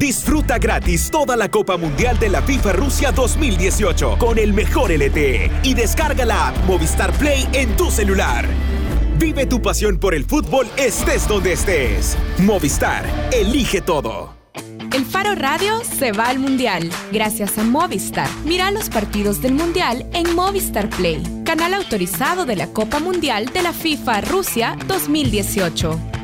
Disfruta gratis toda la Copa Mundial de la FIFA Rusia 2018 con el mejor LTE y descarga la Movistar Play en tu celular. Vive tu pasión por el fútbol estés donde estés. Movistar, elige todo. El Faro Radio se va al Mundial gracias a Movistar. Mira los partidos del Mundial en Movistar Play, canal autorizado de la Copa Mundial de la FIFA Rusia 2018.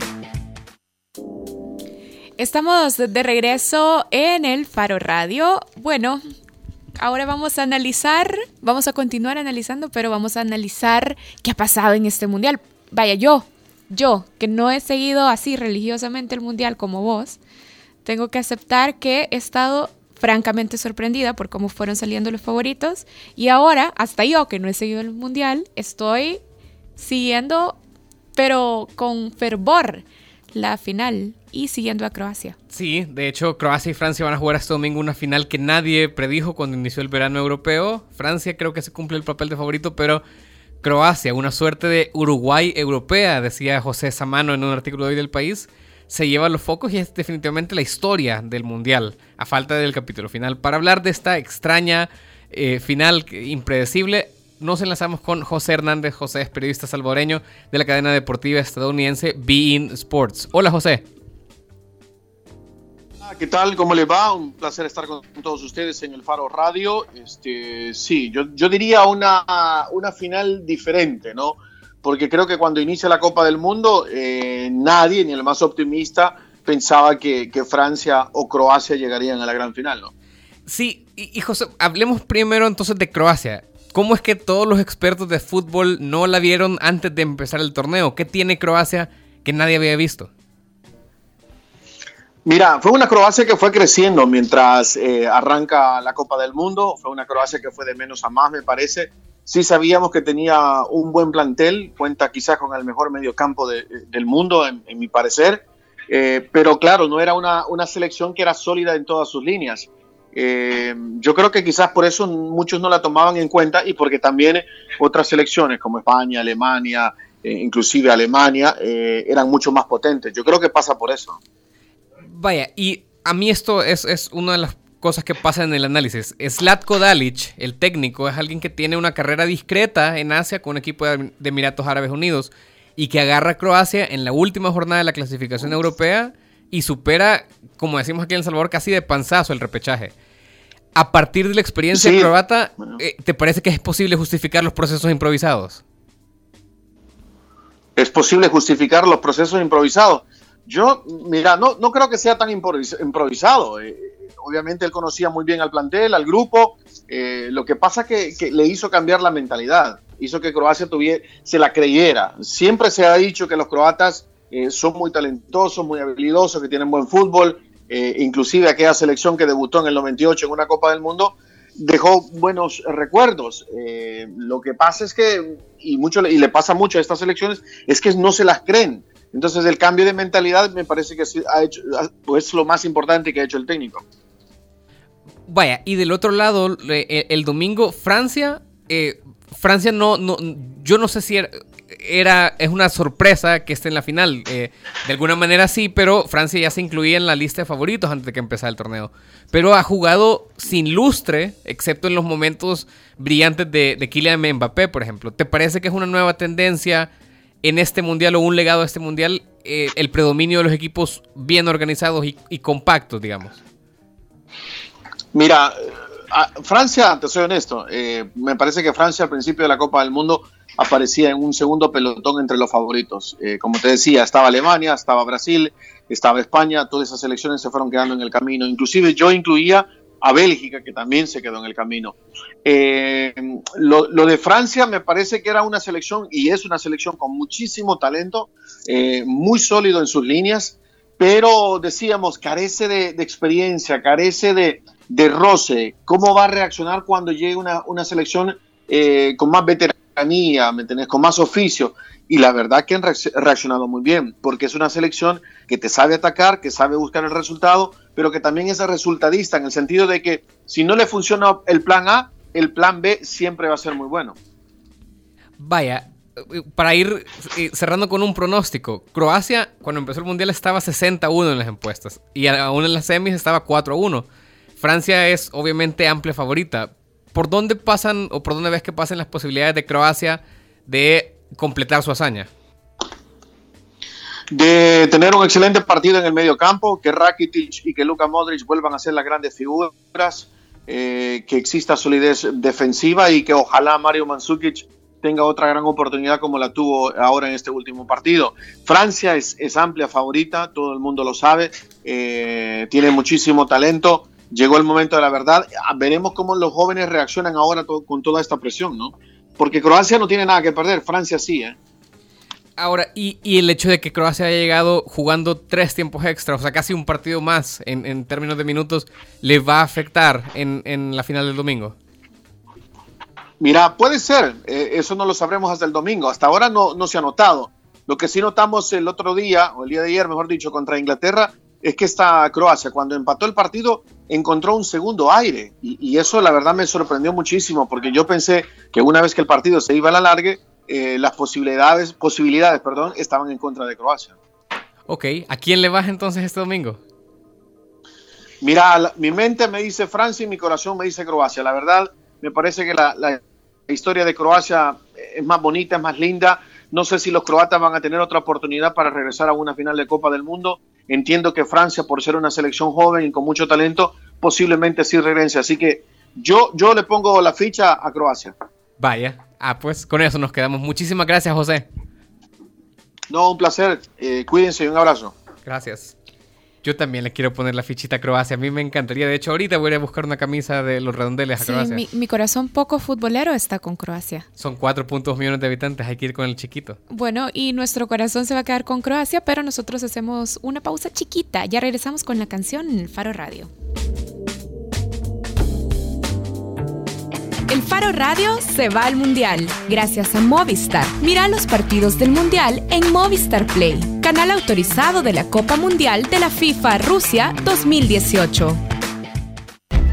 Estamos de regreso en el Faro Radio. Bueno, ahora vamos a analizar, vamos a continuar analizando, pero vamos a analizar qué ha pasado en este mundial. Vaya, yo, yo, que no he seguido así religiosamente el mundial como vos, tengo que aceptar que he estado francamente sorprendida por cómo fueron saliendo los favoritos y ahora, hasta yo que no he seguido el mundial, estoy siguiendo, pero con fervor, la final y siguiendo a Croacia. Sí, de hecho Croacia y Francia van a jugar este domingo una final que nadie predijo cuando inició el verano europeo. Francia creo que se cumple el papel de favorito, pero Croacia, una suerte de Uruguay europea, decía José Samano en un artículo de hoy del país, se lleva los focos y es definitivamente la historia del Mundial, a falta del capítulo final. Para hablar de esta extraña eh, final impredecible, nos enlazamos con José Hernández. José es periodista salvadoreño de la cadena deportiva estadounidense Bein Sports. Hola José. Ah, ¿Qué tal? ¿Cómo le va? Un placer estar con todos ustedes en el Faro Radio. Este, sí, yo, yo diría una, una final diferente, ¿no? Porque creo que cuando inicia la Copa del Mundo, eh, nadie, ni el más optimista, pensaba que, que, Francia o Croacia llegarían a la gran final, ¿no? Sí, y, y José, hablemos primero entonces de Croacia. ¿Cómo es que todos los expertos de fútbol no la vieron antes de empezar el torneo? ¿Qué tiene Croacia que nadie había visto? Mira, fue una Croacia que fue creciendo mientras eh, arranca la Copa del Mundo. Fue una Croacia que fue de menos a más, me parece. Sí sabíamos que tenía un buen plantel, cuenta quizás con el mejor mediocampo de, del mundo, en, en mi parecer. Eh, pero claro, no era una, una, selección que era sólida en todas sus líneas. Eh, yo creo que quizás por eso muchos no la tomaban en cuenta y porque también otras selecciones como España, Alemania, eh, inclusive Alemania, eran mucho más potentes. Yo creo que pasa por eso. Vaya, y a mí esto es, es una de las cosas que pasan en el análisis. Slatko Dalic, el técnico, es alguien que tiene una carrera discreta en Asia con un equipo de Emiratos Árabes Unidos y que agarra a Croacia en la última jornada de la clasificación europea y supera, como decimos aquí en El Salvador, casi de panzazo el repechaje. A partir de la experiencia sí. croata, eh, ¿te parece que es posible justificar los procesos improvisados? Es posible justificar los procesos improvisados. Yo, mira, no, no creo que sea tan improvisado. Eh, obviamente él conocía muy bien al plantel, al grupo. Eh, lo que pasa que, que le hizo cambiar la mentalidad, hizo que Croacia tuviera, se la creyera. Siempre se ha dicho que los croatas eh, son muy talentosos, muy habilidosos, que tienen buen fútbol. Eh, inclusive aquella selección que debutó en el 98 en una Copa del Mundo dejó buenos recuerdos. Eh, lo que pasa es que, y, mucho, y le pasa mucho a estas selecciones, es que no se las creen. Entonces el cambio de mentalidad me parece que ha hecho, es lo más importante que ha hecho el técnico. Vaya, y del otro lado, el, el domingo, Francia, eh, Francia no, no, yo no sé si era, era, es una sorpresa que esté en la final. Eh, de alguna manera sí, pero Francia ya se incluía en la lista de favoritos antes de que empezara el torneo. Pero ha jugado sin lustre, excepto en los momentos brillantes de, de Kylian Mbappé, por ejemplo. ¿Te parece que es una nueva tendencia en este mundial o un legado de este mundial eh, el predominio de los equipos bien organizados y, compactos, digamos? Mira, a Francia, te soy honesto, eh, me parece que Francia al principio de la Copa del Mundo aparecía en un segundo pelotón entre los favoritos. Eh, como te decía, estaba Alemania, estaba Brasil, estaba España, todas esas selecciones se fueron quedando en el camino. Inclusive yo incluía a Bélgica, que también se quedó en el camino. Eh, lo, de Francia me parece que era una selección, y es una selección con muchísimo talento, eh, muy sólido en sus líneas, pero decíamos, carece de, experiencia, carece de, de, roce. ¿Cómo va a reaccionar cuando llegue una, una selección con más ¿me tenés? con más oficio? Y la verdad que han reaccionado muy bien, porque es una selección que te sabe atacar, que sabe buscar el resultado, pero que también es resultadista, en el sentido de que si no le funciona el plan A, el plan B siempre va a ser muy bueno. Vaya, para ir eh, cerrando con un pronóstico, Croacia cuando empezó el Mundial estaba 61 en las encuestas y aún en las semis estaba 4-1. Francia es obviamente amplia favorita. ¿Por dónde pasan o por dónde ves que pasan las posibilidades de Croacia de completar su hazaña? De tener un excelente partido en el medio campo, que Rakitic y que Luka Modric vuelvan a ser las grandes figuras, eh, que exista solidez defensiva y que ojalá Mario Mandzukic tenga otra gran oportunidad como la tuvo ahora en este último partido. Francia es, amplia favorita, todo el mundo lo sabe, eh, tiene muchísimo talento, llegó el momento de la verdad, ah, veremos cómo los jóvenes reaccionan ahora con toda esta presión, ¿no? Porque Croacia no tiene nada que perder, Francia sí, ¿eh? Ahora, y, el hecho de que Croacia haya llegado jugando tres tiempos extra, o sea, casi un partido más en, términos de minutos, ¿le va a afectar en, la final del domingo? Mira, puede ser, eh, eso no lo sabremos hasta el domingo, hasta ahora no, no se ha notado. Lo que sí notamos el otro día, o el día de ayer, mejor dicho, contra Inglaterra, es que esta Croacia, cuando empató el partido, encontró un segundo aire. Y, y, eso, la verdad, me sorprendió muchísimo, porque yo pensé que una vez que el partido se iba a la largue, eh, las posibilidades, posibilidades perdón, estaban en contra de Croacia. Ok, ¿a quién le vas entonces este domingo? Mira, mi mente me dice Francia y mi corazón me dice Croacia. La verdad, me parece que la, la, historia de Croacia es más bonita, es más linda. No sé si los croatas van a tener otra oportunidad para regresar a una final de Copa del Mundo. Entiendo que Francia, por ser una selección joven y con mucho talento, posiblemente sí regrese. Así que yo, yo le pongo la ficha a Croacia. Vaya, Ah, pues con eso nos quedamos. Muchísimas gracias, José. No, un placer. Eh, cuídense y un abrazo. Gracias. Yo también le quiero poner la fichita a Croacia. A mí me encantaría. De hecho, ahorita voy a buscar una camisa de los redondeles a Croacia. Mi, mi, corazón poco futbolero está con Croacia. Son 4.2 millones de habitantes. Hay que ir con el chiquito. Bueno, y nuestro corazón se va a quedar con Croacia, pero nosotros hacemos una pausa chiquita. Ya regresamos con la canción en el Faro Radio. El Faro Radio se va al Mundial gracias a Movistar. Mira los partidos del Mundial en Movistar Play, canal autorizado de la Copa Mundial de la FIFA Rusia 2018.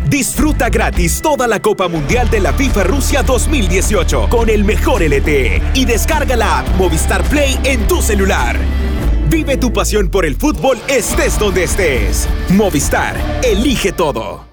Disfruta gratis toda la Copa Mundial de la FIFA Rusia 2018 con el mejor LTE y descarga la app Movistar Play en tu celular. Vive tu pasión por el fútbol estés donde estés. Movistar, elige todo.